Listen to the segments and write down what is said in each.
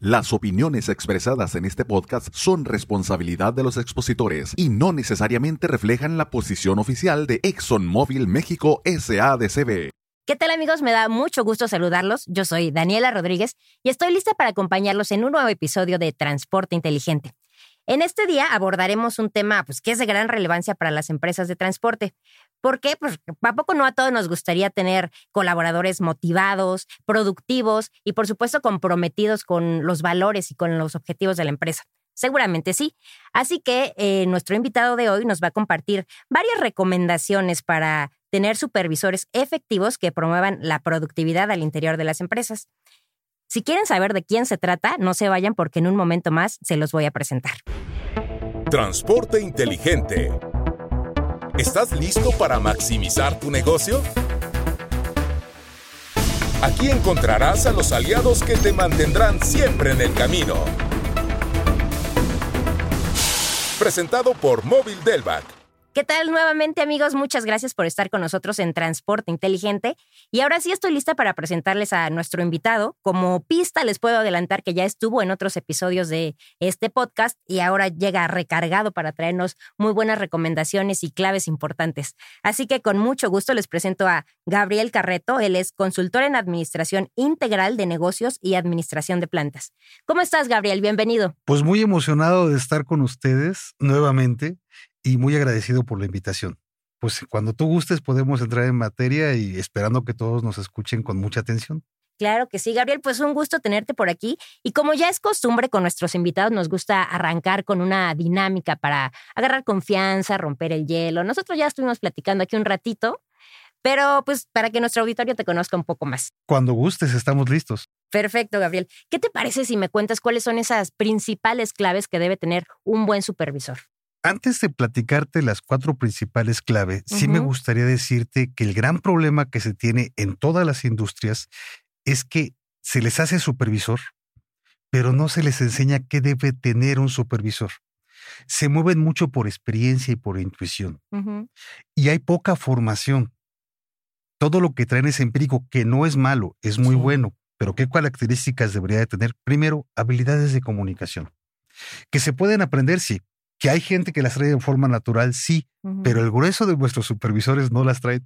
Las opiniones expresadas en este podcast son responsabilidad de los expositores y no necesariamente reflejan la posición oficial de ExxonMobil México SADCB. ¿Qué tal amigos? Me da mucho gusto saludarlos. Yo soy Daniela Rodríguez y estoy lista para acompañarlos en un nuevo episodio de Transporte Inteligente. En este día abordaremos un tema pues, que es de gran relevancia para las empresas de transporte. ¿Por qué? Pues a poco no a todos nos gustaría tener colaboradores motivados, productivos y por supuesto comprometidos con los valores y con los objetivos de la empresa. Seguramente sí. Así que eh, nuestro invitado de hoy nos va a compartir varias recomendaciones para tener supervisores efectivos que promuevan la productividad al interior de las empresas. Si quieren saber de quién se trata, no se vayan porque en un momento más se los voy a presentar. Transporte inteligente. ¿Estás listo para maximizar tu negocio? Aquí encontrarás a los aliados que te mantendrán siempre en el camino. Presentado por Móvil Delvac ¿Qué tal nuevamente amigos? Muchas gracias por estar con nosotros en Transporte Inteligente. Y ahora sí estoy lista para presentarles a nuestro invitado. Como pista les puedo adelantar que ya estuvo en otros episodios de este podcast y ahora llega recargado para traernos muy buenas recomendaciones y claves importantes. Así que con mucho gusto les presento a Gabriel Carreto. Él es consultor en Administración Integral de Negocios y Administración de Plantas. ¿Cómo estás, Gabriel? Bienvenido. Pues muy emocionado de estar con ustedes nuevamente y muy agradecido por la invitación. Pues cuando tú gustes podemos entrar en materia y esperando que todos nos escuchen con mucha atención. Claro que sí, Gabriel, pues un gusto tenerte por aquí. Y como ya es costumbre con nuestros invitados, nos gusta arrancar con una dinámica para agarrar confianza, romper el hielo. Nosotros ya estuvimos platicando aquí un ratito, pero pues para que nuestro auditorio te conozca un poco más. Cuando gustes, estamos listos. Perfecto, Gabriel. ¿Qué te parece si me cuentas cuáles son esas principales claves que debe tener un buen supervisor? Antes de platicarte las cuatro principales claves, sí me gustaría decirte que el gran problema que se tiene en todas las industrias es que se les hace supervisor, pero no se les enseña qué debe tener un supervisor. Se mueven mucho por experiencia y por intuición. Y hay poca formación. Todo lo que traen es empírico, que no es malo, es muy bueno, pero ¿qué características debería de tener? Primero, habilidades de comunicación. Que se pueden aprender, sí, que hay gente que las trae de forma natural, sí, pero el grueso de vuestros supervisores no las trae.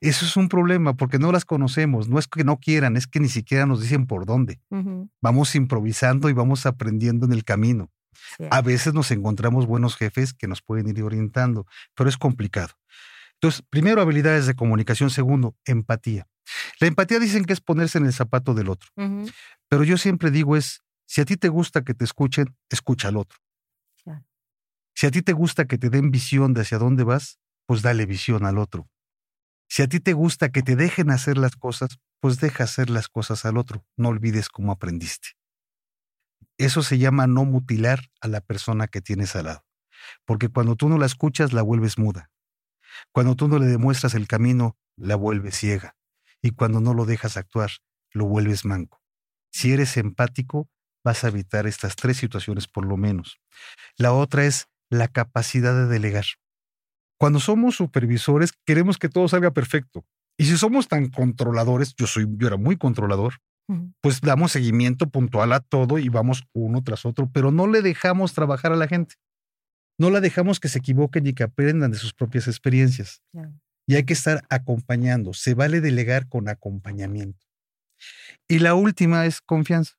Eso es un problema porque no las conocemos, no es que no quieran, es que ni siquiera nos dicen por dónde. Vamos improvisando y vamos aprendiendo en el camino. A veces nos encontramos buenos jefes que nos pueden ir orientando, pero es complicado. Entonces, primero, habilidades de comunicación. Segundo, empatía. La empatía dicen que es ponerse en el zapato del otro. Pero yo siempre digo es, si a ti te gusta que te escuchen, escucha al otro. Si a ti te gusta que te den visión de hacia dónde vas, pues dale visión al otro. Si a ti te gusta que te dejen hacer las cosas, pues deja hacer las cosas al otro. No olvides cómo aprendiste. Eso se llama no mutilar a la persona que tienes al lado. Porque cuando tú no la escuchas, la vuelves muda. Cuando tú no le demuestras el camino, la vuelves ciega. Y cuando no lo dejas actuar, lo vuelves manco. Si eres empático, vas a evitar estas tres situaciones por lo menos. La otra es la capacidad de delegar. Cuando somos supervisores, queremos que todo salga perfecto. Y si somos tan controladores, yo soy, yo era muy controlador, pues damos seguimiento puntual a todo y vamos uno tras otro, pero no le dejamos trabajar a la gente. No la dejamos que se equivoquen y que aprendan de sus propias experiencias. Y hay que estar acompañando. Se vale delegar con acompañamiento. Y la última es confianza.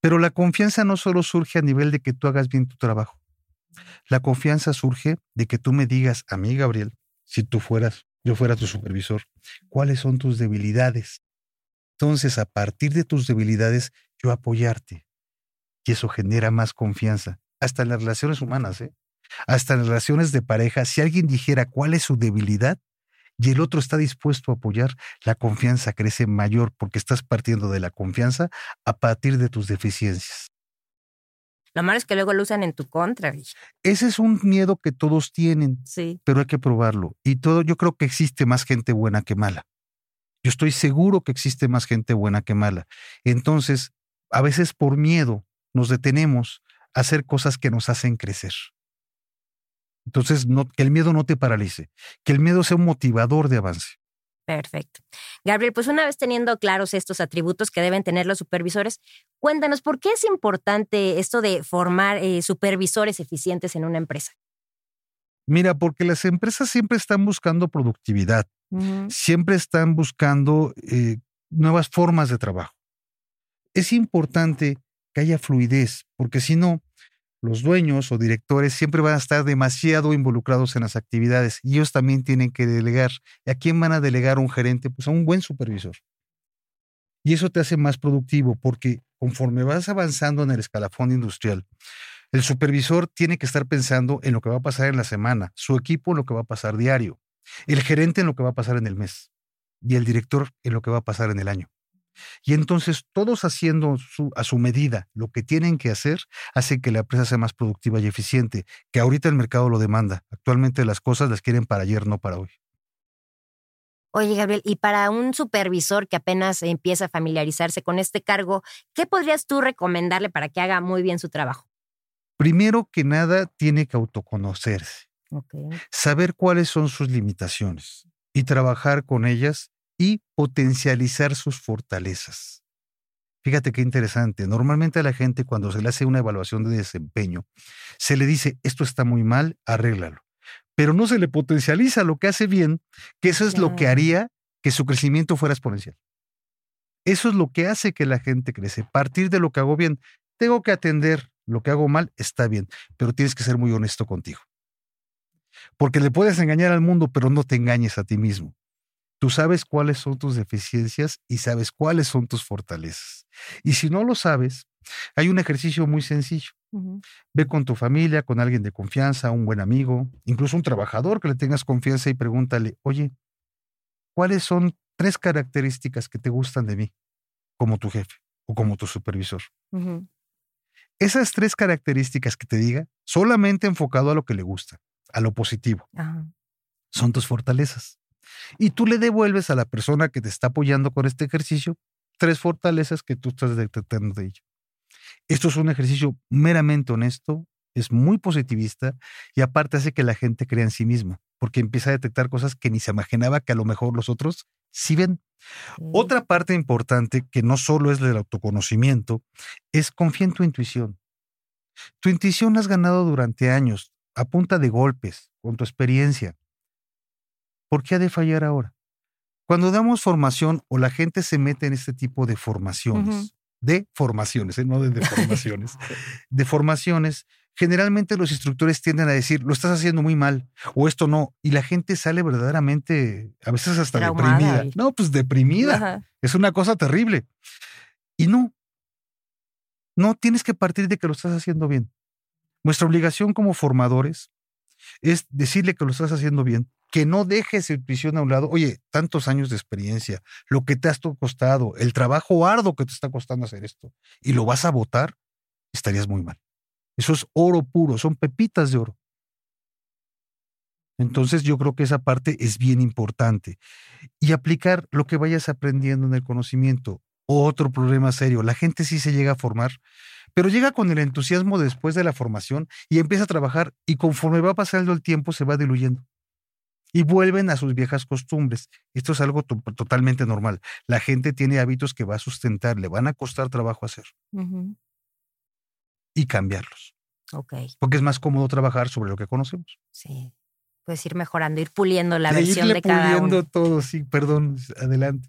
Pero la confianza no solo surge a nivel de que tú hagas bien tu trabajo. La confianza surge de que tú me digas a mí, Gabriel, si tú fueras, yo fuera tu supervisor, cuáles son tus debilidades. Entonces, a partir de tus debilidades, yo apoyarte. Y eso genera más confianza. Hasta en las relaciones humanas, ¿eh? Hasta en las relaciones de pareja, si alguien dijera cuál es su debilidad y el otro está dispuesto a apoyar, la confianza crece mayor porque estás partiendo de la confianza a partir de tus deficiencias. Lo malo es que luego lo usan en tu contra. Ese es un miedo que todos tienen, sí. pero hay que probarlo. Y todo, yo creo que existe más gente buena que mala. Yo estoy seguro que existe más gente buena que mala. Entonces, a veces por miedo nos detenemos a hacer cosas que nos hacen crecer. Entonces, no, que el miedo no te paralice, que el miedo sea un motivador de avance. Perfecto. Gabriel, pues una vez teniendo claros estos atributos que deben tener los supervisores, cuéntanos, ¿por qué es importante esto de formar eh, supervisores eficientes en una empresa? Mira, porque las empresas siempre están buscando productividad, siempre están buscando eh, nuevas formas de trabajo. Es importante que haya fluidez, porque si no, los dueños o directores siempre van a estar demasiado involucrados en las actividades y ellos también tienen que delegar. ¿Y a quién van a delegar un gerente? Pues a un buen supervisor. Y eso te hace más productivo porque conforme vas avanzando en el escalafón industrial, el supervisor tiene que estar pensando en lo que va a pasar en la semana, su equipo en lo que va a pasar diario, el gerente en lo que va a pasar en el mes y el director en lo que va a pasar en el año. Y entonces todos haciendo a su medida lo que tienen que hacer hace que la empresa sea más productiva y eficiente, que ahorita el mercado lo demanda. Actualmente las cosas las quieren para ayer, no para hoy. Oye, Gabriel, y para un supervisor que apenas empieza a familiarizarse con este cargo, ¿qué podrías tú recomendarle para que haga muy bien su trabajo? Primero que nada, tiene que autoconocerse. Saber cuáles son sus limitaciones y trabajar con ellas y potencializar sus fortalezas. Fíjate qué interesante. Normalmente a la gente cuando se le hace una evaluación de desempeño, se le dice, esto está muy mal, arréglalo. Pero no se le potencializa lo que hace bien, que eso es lo que haría que su crecimiento fuera exponencial. Eso es lo que hace que la gente crece. Partir de lo que hago bien. Tengo que atender lo que hago mal, está bien, pero tienes que ser muy honesto contigo. Porque le puedes engañar al mundo, pero no te engañes a ti mismo. Tú sabes cuáles son tus deficiencias y sabes cuáles son tus fortalezas. Y si no lo sabes, hay un ejercicio muy sencillo. Ve con tu familia, con alguien de confianza, un buen amigo, incluso un trabajador que le tengas confianza y pregúntale, oye, ¿cuáles son tres características que te gustan de mí como tu jefe o como tu supervisor? Esas tres características que te diga, solamente enfocado a lo que le gusta, a lo positivo, son tus fortalezas. Y tú le devuelves a la persona que te está apoyando con este ejercicio tres fortalezas que tú estás detectando de ella. Esto es un ejercicio meramente honesto, es muy positivista y aparte hace que la gente crea en sí misma, porque empieza a detectar cosas que ni se imaginaba que a lo mejor los otros sí ven. Otra parte importante, que no solo es del autoconocimiento, es confía en tu intuición. Tu intuición has ganado durante años, a punta de golpes, con tu experiencia. ¿Por qué ha de fallar ahora? Cuando damos formación o la gente se mete en este tipo de formaciones, de formaciones, ¿eh? no de, formaciones, de formaciones, generalmente los instructores tienden a decir, lo estás haciendo muy mal o esto no, y la gente sale verdaderamente, a veces hasta deprimida. No, pues deprimida. Es una cosa terrible. Y no, no tienes que partir de que lo estás haciendo bien. Nuestra obligación como formadores es decirle que lo estás haciendo bien, que no dejes su intuición a un lado. Oye, tantos años de experiencia, lo que te has costado, el trabajo arduo que te está costando hacer esto, y lo vas a votar, estarías muy mal. Eso es oro puro, son pepitas de oro. Entonces yo creo que esa parte es bien importante. Y aplicar lo que vayas aprendiendo en el conocimiento. Otro problema serio, la gente sí se llega a formar, pero llega con el entusiasmo después de la formación y empieza a trabajar y conforme va pasando el tiempo se va diluyendo y vuelven a sus viejas costumbres. Esto es algo totalmente normal. La gente tiene hábitos que va a sustentar, le van a costar trabajo hacer y cambiarlos. Ok. Porque es más cómodo trabajar sobre lo que conocemos. Sí. Puedes ir mejorando, ir puliendo la versión de cada puliendo todo, sí, perdón, adelante.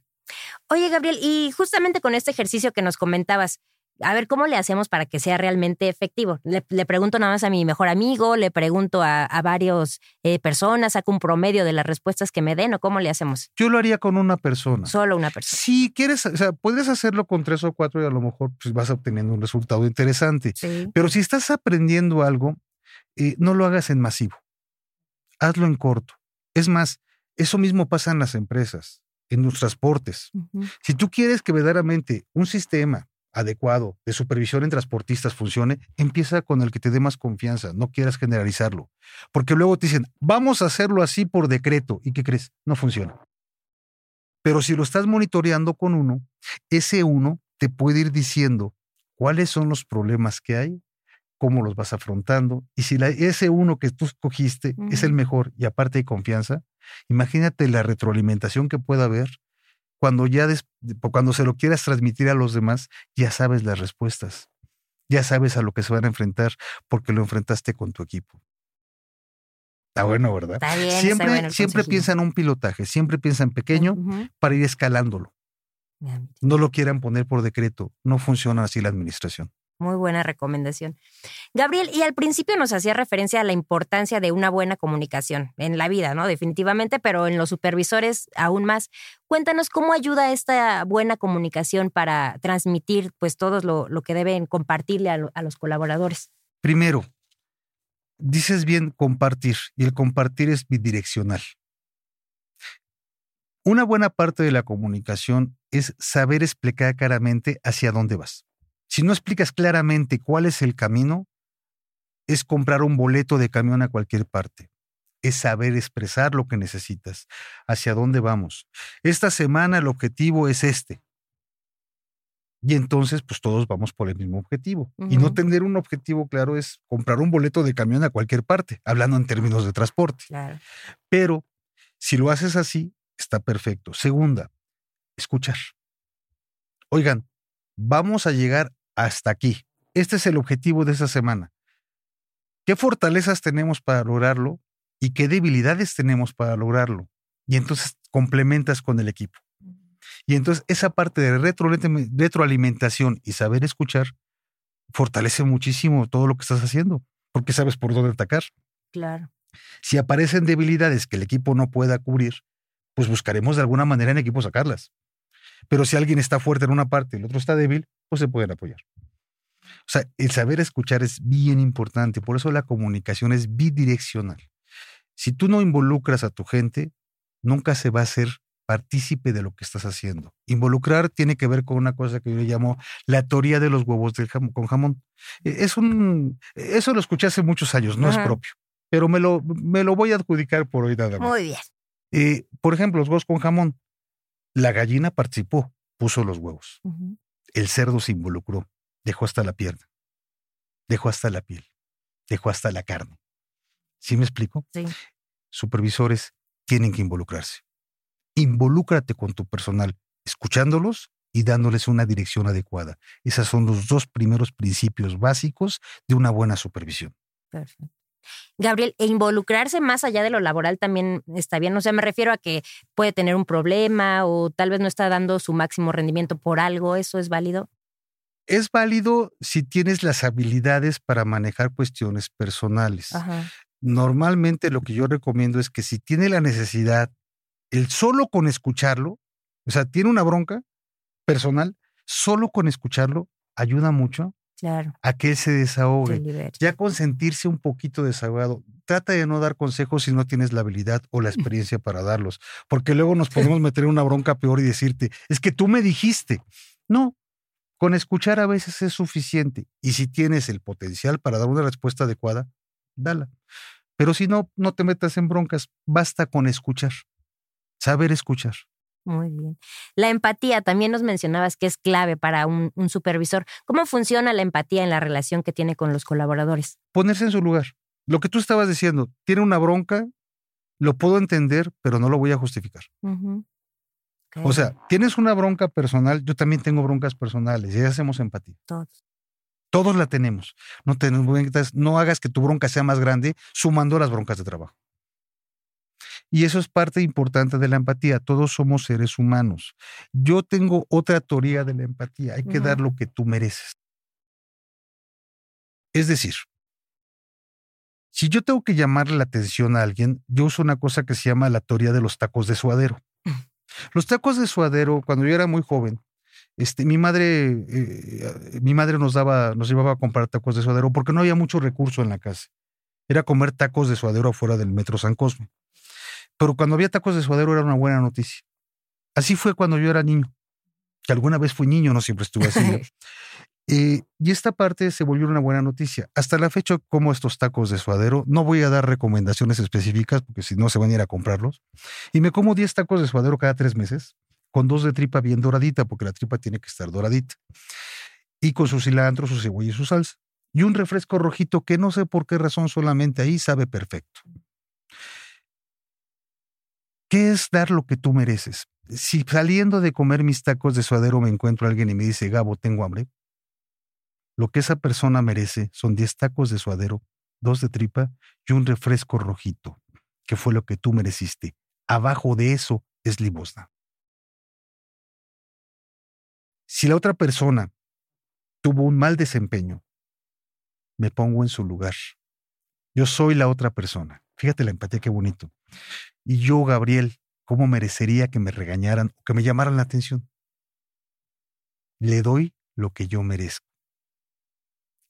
Oye, Gabriel, y justamente con este ejercicio que nos comentabas, a ver, ¿cómo le hacemos para que sea realmente efectivo? Le, pregunto nada más a mi mejor amigo, le pregunto a, a varias eh, personas, saco un promedio de las respuestas que me den o cómo le hacemos. Yo lo haría con una persona. Solo una persona. Si quieres, o sea, puedes hacerlo con tres o cuatro y a lo mejor pues, vas obteniendo un resultado interesante. Pero si estás aprendiendo algo, eh, no lo hagas en masivo. Hazlo en corto. Es más, eso mismo pasa en las empresas, en los transportes. Si tú quieres que verdaderamente un sistema adecuado de supervisión en transportistas funcione, empieza con el que te dé más confianza, no quieras generalizarlo. Porque luego te dicen, vamos a hacerlo así por decreto. ¿Y qué crees? No funciona. Pero si lo estás monitoreando con uno, ese uno te puede ir diciendo cuáles son los problemas que hay, cómo los vas afrontando, y si ese uno que tú escogiste es el mejor y aparte hay confianza, Imagínate la retroalimentación que pueda haber cuando ya cuando se lo quieras transmitir a los demás, ya sabes las respuestas. Ya sabes a lo que se van a enfrentar porque lo enfrentaste con tu equipo. Está bueno, ¿verdad? Está bien, siempre está bueno siempre piensa en un pilotaje, siempre piensa en pequeño para ir escalándolo. No lo quieran poner por decreto, no funciona así la administración. Muy buena recomendación. Gabriel, y al principio nos hacía referencia a la importancia de una buena comunicación en la vida, ¿no? Definitivamente, pero en los supervisores aún más. Cuéntanos cómo ayuda esta buena comunicación para transmitir pues todo lo, lo que deben compartirle a, a los colaboradores. Primero, dices bien compartir, y el compartir es bidireccional. Una buena parte de la comunicación es saber explicar claramente hacia dónde vas. Si no explicas claramente cuál es el camino, es comprar un boleto de camión a cualquier parte. Es saber expresar lo que necesitas, hacia dónde vamos. Esta semana el objetivo es este. Y entonces, pues todos vamos por el mismo objetivo. Y no tener un objetivo claro es comprar un boleto de camión a cualquier parte, hablando en términos de transporte. Pero si lo haces así, está perfecto. Segunda, escuchar. Oigan, vamos a llegar hasta aquí. Este es el objetivo de esta semana. ¿Qué fortalezas tenemos para lograrlo y qué debilidades tenemos para lograrlo? Y entonces complementas con el equipo. Y entonces esa parte de retroalimentación y saber escuchar fortalece muchísimo todo lo que estás haciendo, porque sabes por dónde atacar. Claro. Si aparecen debilidades que el equipo no pueda cubrir, pues buscaremos de alguna manera en equipo sacarlas. Pero si alguien está fuerte en una parte y el otro está débil, pues se pueden apoyar. O sea, el saber escuchar es bien importante, por eso la comunicación es bidireccional. Si tú no involucras a tu gente, nunca se va a hacer partícipe de lo que estás haciendo. Involucrar tiene que ver con una cosa que yo le llamo la teoría de los huevos del con jamón. E, es un, eso lo escuché hace muchos años, no es propio, pero me lo, me lo voy a adjudicar por hoy nada más. Muy bien. Eh, por ejemplo, los huevos con jamón. La gallina participó, puso los huevos. El cerdo se involucró, dejó hasta la pierna, dejó hasta la piel, dejó hasta la carne. ¿Sí me explico? Sí. Supervisores tienen que involucrarse. Involúcrate con tu personal, escuchándolos y dándoles una dirección adecuada. Esos son los dos primeros principios básicos de una buena supervisión. Perfecto. Gabriel, e involucrarse más allá de lo laboral también está bien. O sea, me refiero a que puede tener un problema o tal vez no está dando su máximo rendimiento por algo. ¿Eso es válido? Es válido si tienes las habilidades para manejar cuestiones personales. Normalmente lo que yo recomiendo es que si tiene la necesidad, el solo con escucharlo, o sea, tiene una bronca personal, solo con escucharlo ayuda mucho Claro. A que él se desahogue. Ya con sentirse un poquito desahogado. Trata de no dar consejos si no tienes la habilidad o la experiencia para darlos. Porque luego nos podemos meter en una bronca peor y decirte, es que tú me dijiste. No, con escuchar a veces es suficiente. Y si tienes el potencial para dar una respuesta adecuada, dala. Pero si no, no te metas en broncas. Basta con escuchar. Saber escuchar. Muy bien. La empatía, también nos mencionabas que es clave para un, supervisor. ¿Cómo funciona la empatía en la relación que tiene con los colaboradores? Ponerse en su lugar. Lo que tú estabas diciendo, tiene una bronca, lo puedo entender, pero no lo voy a justificar. O sea, tienes una bronca personal, yo también tengo broncas personales y hacemos empatía. Todos. Todos la tenemos. No, tenemos, no hagas que tu bronca sea más grande sumando las broncas de trabajo. Y eso es parte importante de la empatía. Todos somos seres humanos. Yo tengo otra teoría de la empatía. Hay que dar lo que tú mereces. Es decir, si yo tengo que llamarle la atención a alguien, yo uso una cosa que se llama la teoría de los tacos de suadero. Los tacos de suadero, cuando yo era muy joven, este, mi madre, eh, mi madre nos daba, nos llevaba a comprar tacos de suadero porque no había mucho recurso en la casa. Era comer tacos de suadero afuera del metro San Cosme. Pero cuando había tacos de suadero era una buena noticia. Así fue cuando yo era niño, que alguna vez fui niño, no siempre estuve así. Eh, y esta parte se volvió una buena noticia. Hasta la fecha como estos tacos de suadero. No voy a dar recomendaciones específicas porque si no se van a ir a comprarlos. Y me como 10 tacos de suadero cada tres meses con dos de tripa bien doradita porque la tripa tiene que estar doradita. Y con su cilantro, su cebolla y su salsa. Y un refresco rojito que no sé por qué razón solamente ahí sabe perfecto. ¿Qué es dar lo que tú mereces? Si saliendo de comer mis tacos de suadero me encuentro a alguien y me dice, Gabo, tengo hambre, lo que esa persona merece son 10 tacos de suadero, dos de tripa y un refresco rojito, que fue lo que tú mereciste. Abajo de eso es limosna. Si la otra persona tuvo un mal desempeño, me pongo en su lugar. Yo soy la otra persona. Fíjate la empatía, qué bonito. Y yo, Gabriel, ¿cómo merecería que me regañaran o que me llamaran la atención? Le doy lo que yo merezco.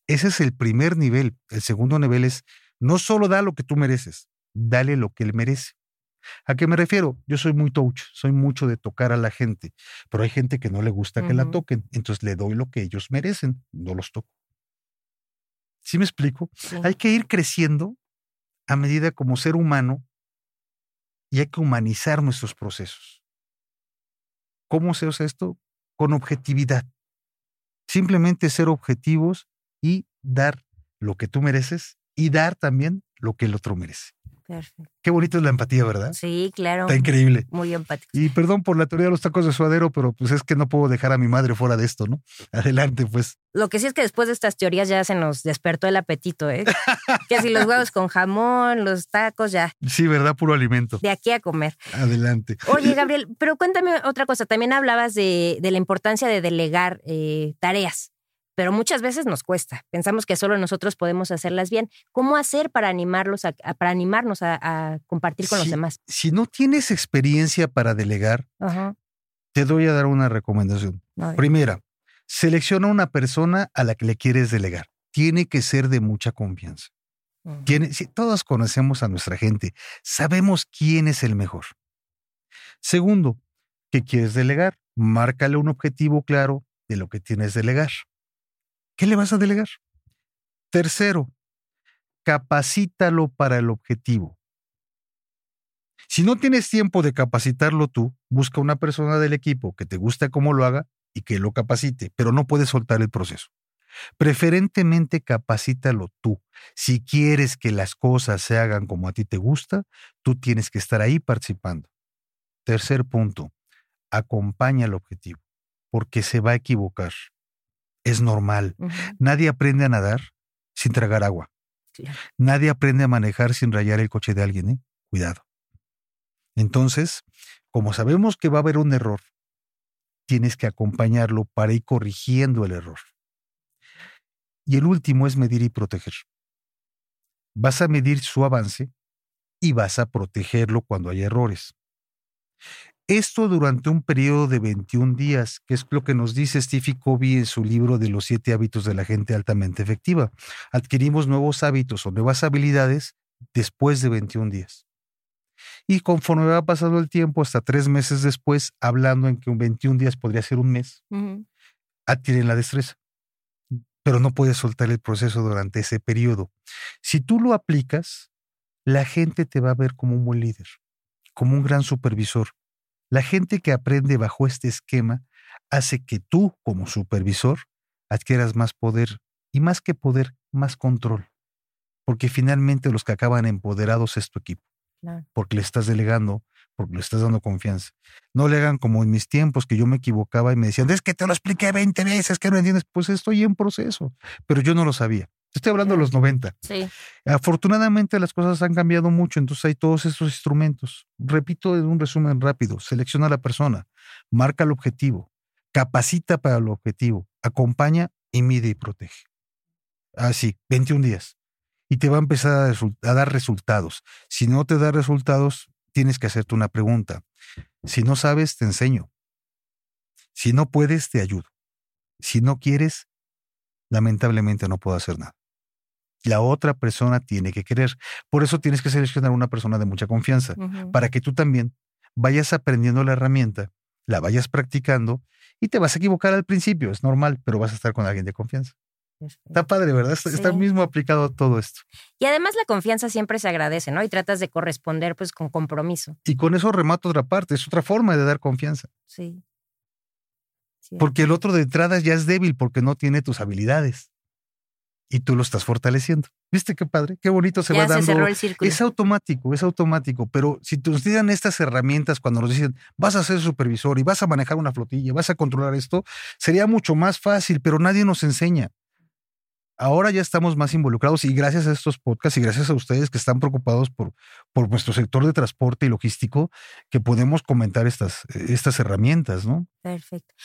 Ese es el primer nivel. El segundo nivel es, no solo da lo que tú mereces, dale lo que él merece. ¿A qué me refiero? Yo soy muy touch, soy mucho de tocar a la gente, pero hay gente que no le gusta que la toquen, entonces le doy lo que ellos merecen, no los toco. ¿Sí me explico? Hay que ir creciendo a medida como ser humano y hay que humanizar nuestros procesos. ¿Cómo se hace esto? Con objetividad. Simplemente ser objetivos y dar lo que tú mereces y dar también lo que el otro merece. Perfecto. Qué bonito es la empatía, ¿verdad? Sí, claro. Está increíble. Muy empático. Y perdón por la teoría de los tacos de suadero, pero pues es que no puedo dejar a mi madre fuera de esto, ¿no? Adelante, pues. Lo que sí es que después de estas teorías ya se nos despertó el apetito, ¿eh? que si los huevos con jamón, los tacos, ya. Sí, ¿verdad? Puro alimento. De aquí a comer. Adelante. Oye, Gabriel, pero cuéntame otra cosa. También hablabas de, la importancia de delegar eh, tareas pero muchas veces nos cuesta. Pensamos que solo nosotros podemos hacerlas bien. ¿Cómo hacer para animarlos a, para animarnos a, compartir con los demás? Si no tienes experiencia para delegar, te doy a dar una recomendación. Primera, selecciona una persona a la que le quieres delegar. Tiene que ser de mucha confianza. Tiene, si todos conocemos a nuestra gente, sabemos quién es el mejor. Segundo, ¿qué quieres delegar? Márcale un objetivo claro de lo que tienes delegar. ¿Qué le vas a delegar? Tercero, capacítalo para el objetivo. Si no tienes tiempo de capacitarlo tú, busca una persona del equipo que te guste cómo lo haga y que lo capacite, pero no puedes soltar el proceso. Preferentemente capacítalo tú. Si quieres que las cosas se hagan como a ti te gusta, tú tienes que estar ahí participando. Tercer punto, acompaña el objetivo, porque se va a equivocar es normal. Nadie aprende a nadar sin tragar agua. Nadie aprende a manejar sin rayar el coche de alguien, ¿eh? Cuidado. Entonces, como sabemos que va a haber un error, tienes que acompañarlo para ir corrigiendo el error. Y el último es medir y proteger. Vas a medir su avance y vas a protegerlo cuando hay errores. Esto durante un periodo de 21 días, que es lo que nos dice Stevie Covey en su libro de los siete hábitos de la gente altamente efectiva. Adquirimos nuevos hábitos o nuevas habilidades después de 21 días. Y conforme va pasando el tiempo, hasta tres meses después, hablando en que un 21 días podría ser un mes, adquieren la destreza. Pero no puedes soltar el proceso durante ese periodo. Si tú lo aplicas, la gente te va a ver como un buen líder, como un gran supervisor la gente que aprende bajo este esquema hace que tú, como supervisor, adquieras más poder y más que poder, más control. Porque finalmente los que acaban empoderados es tu equipo. Porque le estás delegando, porque le estás dando confianza. No le hagan como en mis tiempos que yo me equivocaba y me decían, es que te lo expliqué 20 veces, que no entiendes. Pues estoy en proceso, pero yo no lo sabía. Estoy hablando de los 90. Sí. Afortunadamente las cosas han cambiado mucho, entonces hay todos estos instrumentos. Repito en un resumen rápido, selecciona a la persona, marca el objetivo, capacita para el objetivo, acompaña y mide y protege. Así, 21 días. Y te va a empezar a, a dar resultados. Si no te da resultados, tienes que hacerte una pregunta. Si no sabes, te enseño. Si no puedes, te ayudo. Si no quieres, lamentablemente no puedo hacer nada. La otra persona tiene que querer. Por eso tienes que seleccionar una persona de mucha confianza, para que tú también vayas aprendiendo la herramienta, la vayas practicando y te vas a equivocar al principio, es normal, pero vas a estar con alguien de confianza. Está padre, ¿verdad? Está, mismo aplicado a todo esto. Y además la confianza siempre se agradece, ¿no? Y tratas de corresponder pues con compromiso. Y con eso remato otra parte, es otra forma de dar confianza. Sí. Porque el otro de entrada ya es débil porque no tiene tus habilidades. Y tú lo estás fortaleciendo. ¿Viste qué padre? Qué bonito se va dando. cerró el círculo. Es automático, es automático, pero si nos dieran estas herramientas cuando nos dicen, vas a ser supervisor y vas a manejar una flotilla, vas a controlar esto, sería mucho más fácil, pero nadie nos enseña ahora ya estamos más involucrados y gracias a estos podcasts y gracias a ustedes que están preocupados por, por nuestro sector de transporte y logístico, que podemos comentar estas, estas herramientas, ¿no? Perfecto.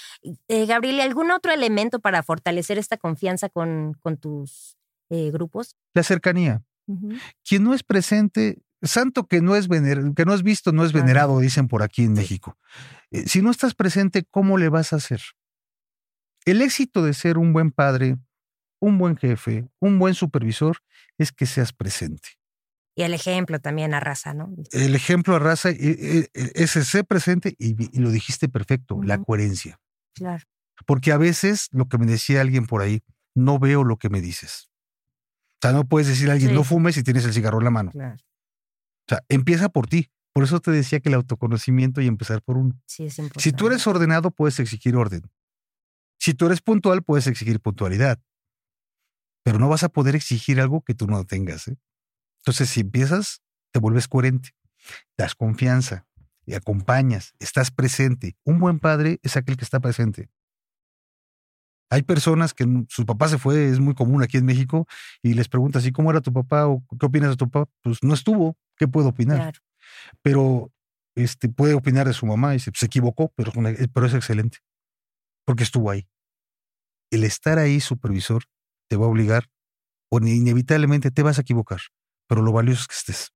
Eh, Gabriel, ¿algún otro elemento para fortalecer esta confianza con, con tus eh, grupos? La cercanía. Quien no es presente, santo que no es, que no es visto, no es venerado, dicen por aquí en México. Eh, si no estás presente, ¿cómo le vas a hacer? El éxito de ser un buen padre, un buen jefe, un buen supervisor, es que seas presente. Y el ejemplo también arrasa, ¿no? El ejemplo arrasa, e, e, ese ser presente, y, lo dijiste perfecto, la coherencia. Claro. Porque a veces, lo que me decía alguien por ahí, no veo lo que me dices. O sea, no puedes decir a alguien, no fumes si tienes el cigarro en la mano. Claro. O sea, empieza por ti. Por eso te decía que el autoconocimiento y empezar por uno. Sí, es importante. Si tú eres ordenado, puedes exigir orden. Si tú eres puntual, puedes exigir puntualidad pero no vas a poder exigir algo que tú no tengas. ¿eh? Entonces, si empiezas, te vuelves coherente, das confianza y acompañas, estás presente. Un buen padre es aquel que está presente. Hay personas que su papá se fue, es muy común aquí en México, y les preguntas, ¿y cómo era tu papá o qué opinas de tu papá? Pues no estuvo, ¿qué puedo opinar? Pero este, puede opinar de su mamá y dice, se equivocó, pero, pero es excelente, porque estuvo ahí. El estar ahí, supervisor, te va a obligar o inevitablemente te vas a equivocar, pero lo valioso es que estés.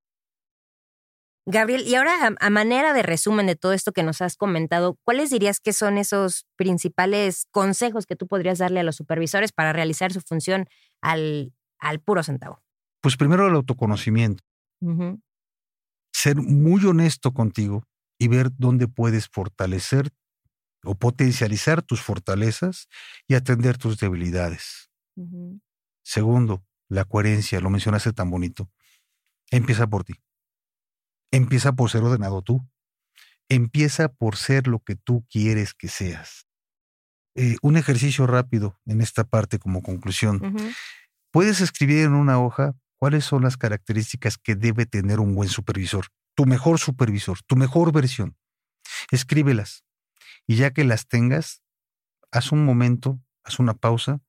Gabriel, y ahora a, manera de resumen de todo esto que nos has comentado, ¿cuáles dirías que son esos principales consejos que tú podrías darle a los supervisores para realizar su función al, al puro centavo? Pues primero el autoconocimiento. Ser muy honesto contigo y ver dónde puedes fortalecer o potencializar tus fortalezas y atender tus debilidades. Segundo, la coherencia, lo mencionaste tan bonito. Empieza por ti. Empieza por ser ordenado tú. Empieza por ser lo que tú quieres que seas. Eh, un ejercicio rápido en esta parte como conclusión. Puedes escribir en una hoja cuáles son las características que debe tener un buen supervisor, tu mejor supervisor, tu mejor versión. Escríbelas. Y ya que las tengas, haz un momento, haz una pausa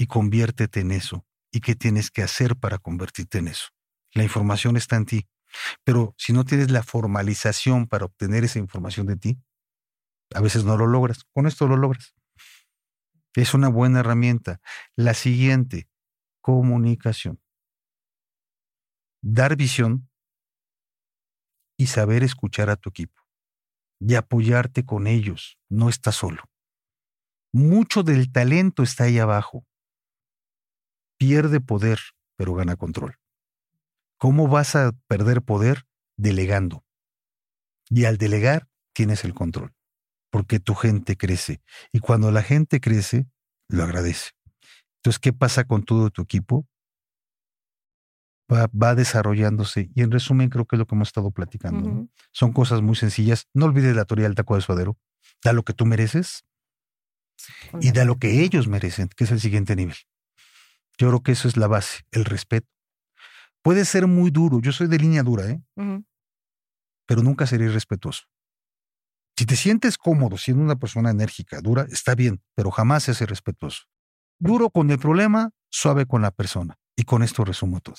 y conviértete en eso. ¿Y qué tienes que hacer para convertirte en eso? La información está en ti. Pero si no tienes la formalización para obtener esa información de ti, a veces no lo logras. Con esto lo logras. Es una buena herramienta. La siguiente, comunicación. Dar visión y saber escuchar a tu equipo y apoyarte con ellos. No estás solo. Mucho del talento está ahí abajo pierde poder, pero gana control. ¿Cómo vas a perder poder? Delegando. Y al delegar tienes el control, porque tu gente crece. Y cuando la gente crece, lo agradece. Entonces, ¿qué pasa con todo tu equipo? Va, desarrollándose. Y en resumen, creo que es lo que hemos estado platicando. Son cosas muy sencillas. No olvides la teoría del taco de suadero. Da lo que tú mereces y da lo que ellos merecen, que es el siguiente nivel. Yo creo que eso es la base, el respeto. Puede ser muy duro, yo soy de línea dura, ¿eh? Pero nunca seré irrespetuoso. Si te sientes cómodo siendo una persona enérgica, dura, está bien, pero jamás seas irrespetuoso. Duro con el problema, suave con la persona. Y con esto resumo todo.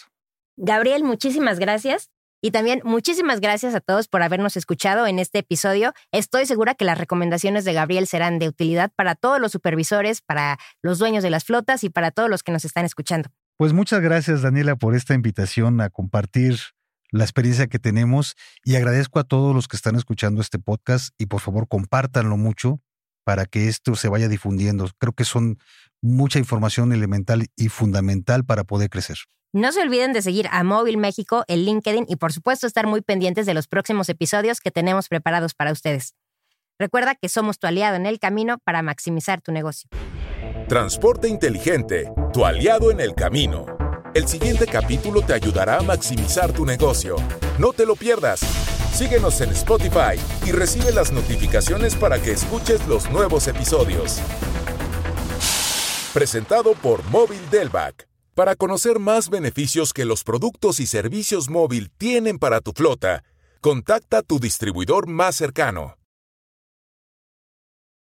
Gabriel, muchísimas gracias. Y también muchísimas gracias a todos por habernos escuchado en este episodio. Estoy segura que las recomendaciones de Gabriel serán de utilidad para todos los supervisores, para los dueños de las flotas y para todos los que nos están escuchando. Pues muchas gracias, Daniela, por esta invitación a compartir la experiencia que tenemos y agradezco a todos los que están escuchando este podcast y por favor compártanlo mucho para que esto se vaya difundiendo. Creo que son mucha información elemental y fundamental para poder crecer. No se olviden de seguir a Móvil México, el LinkedIn y por supuesto estar muy pendientes de los próximos episodios que tenemos preparados para ustedes. Recuerda que somos tu aliado en el camino para maximizar tu negocio. Transporte inteligente, tu aliado en el camino. El siguiente capítulo te ayudará a maximizar tu negocio. No te lo pierdas. Síguenos en Spotify y recibe las notificaciones para que escuches los nuevos episodios. Presentado por Móvil Delvac. Para conocer más beneficios que los productos y servicios móvil tienen para tu flota, contacta a tu distribuidor más cercano.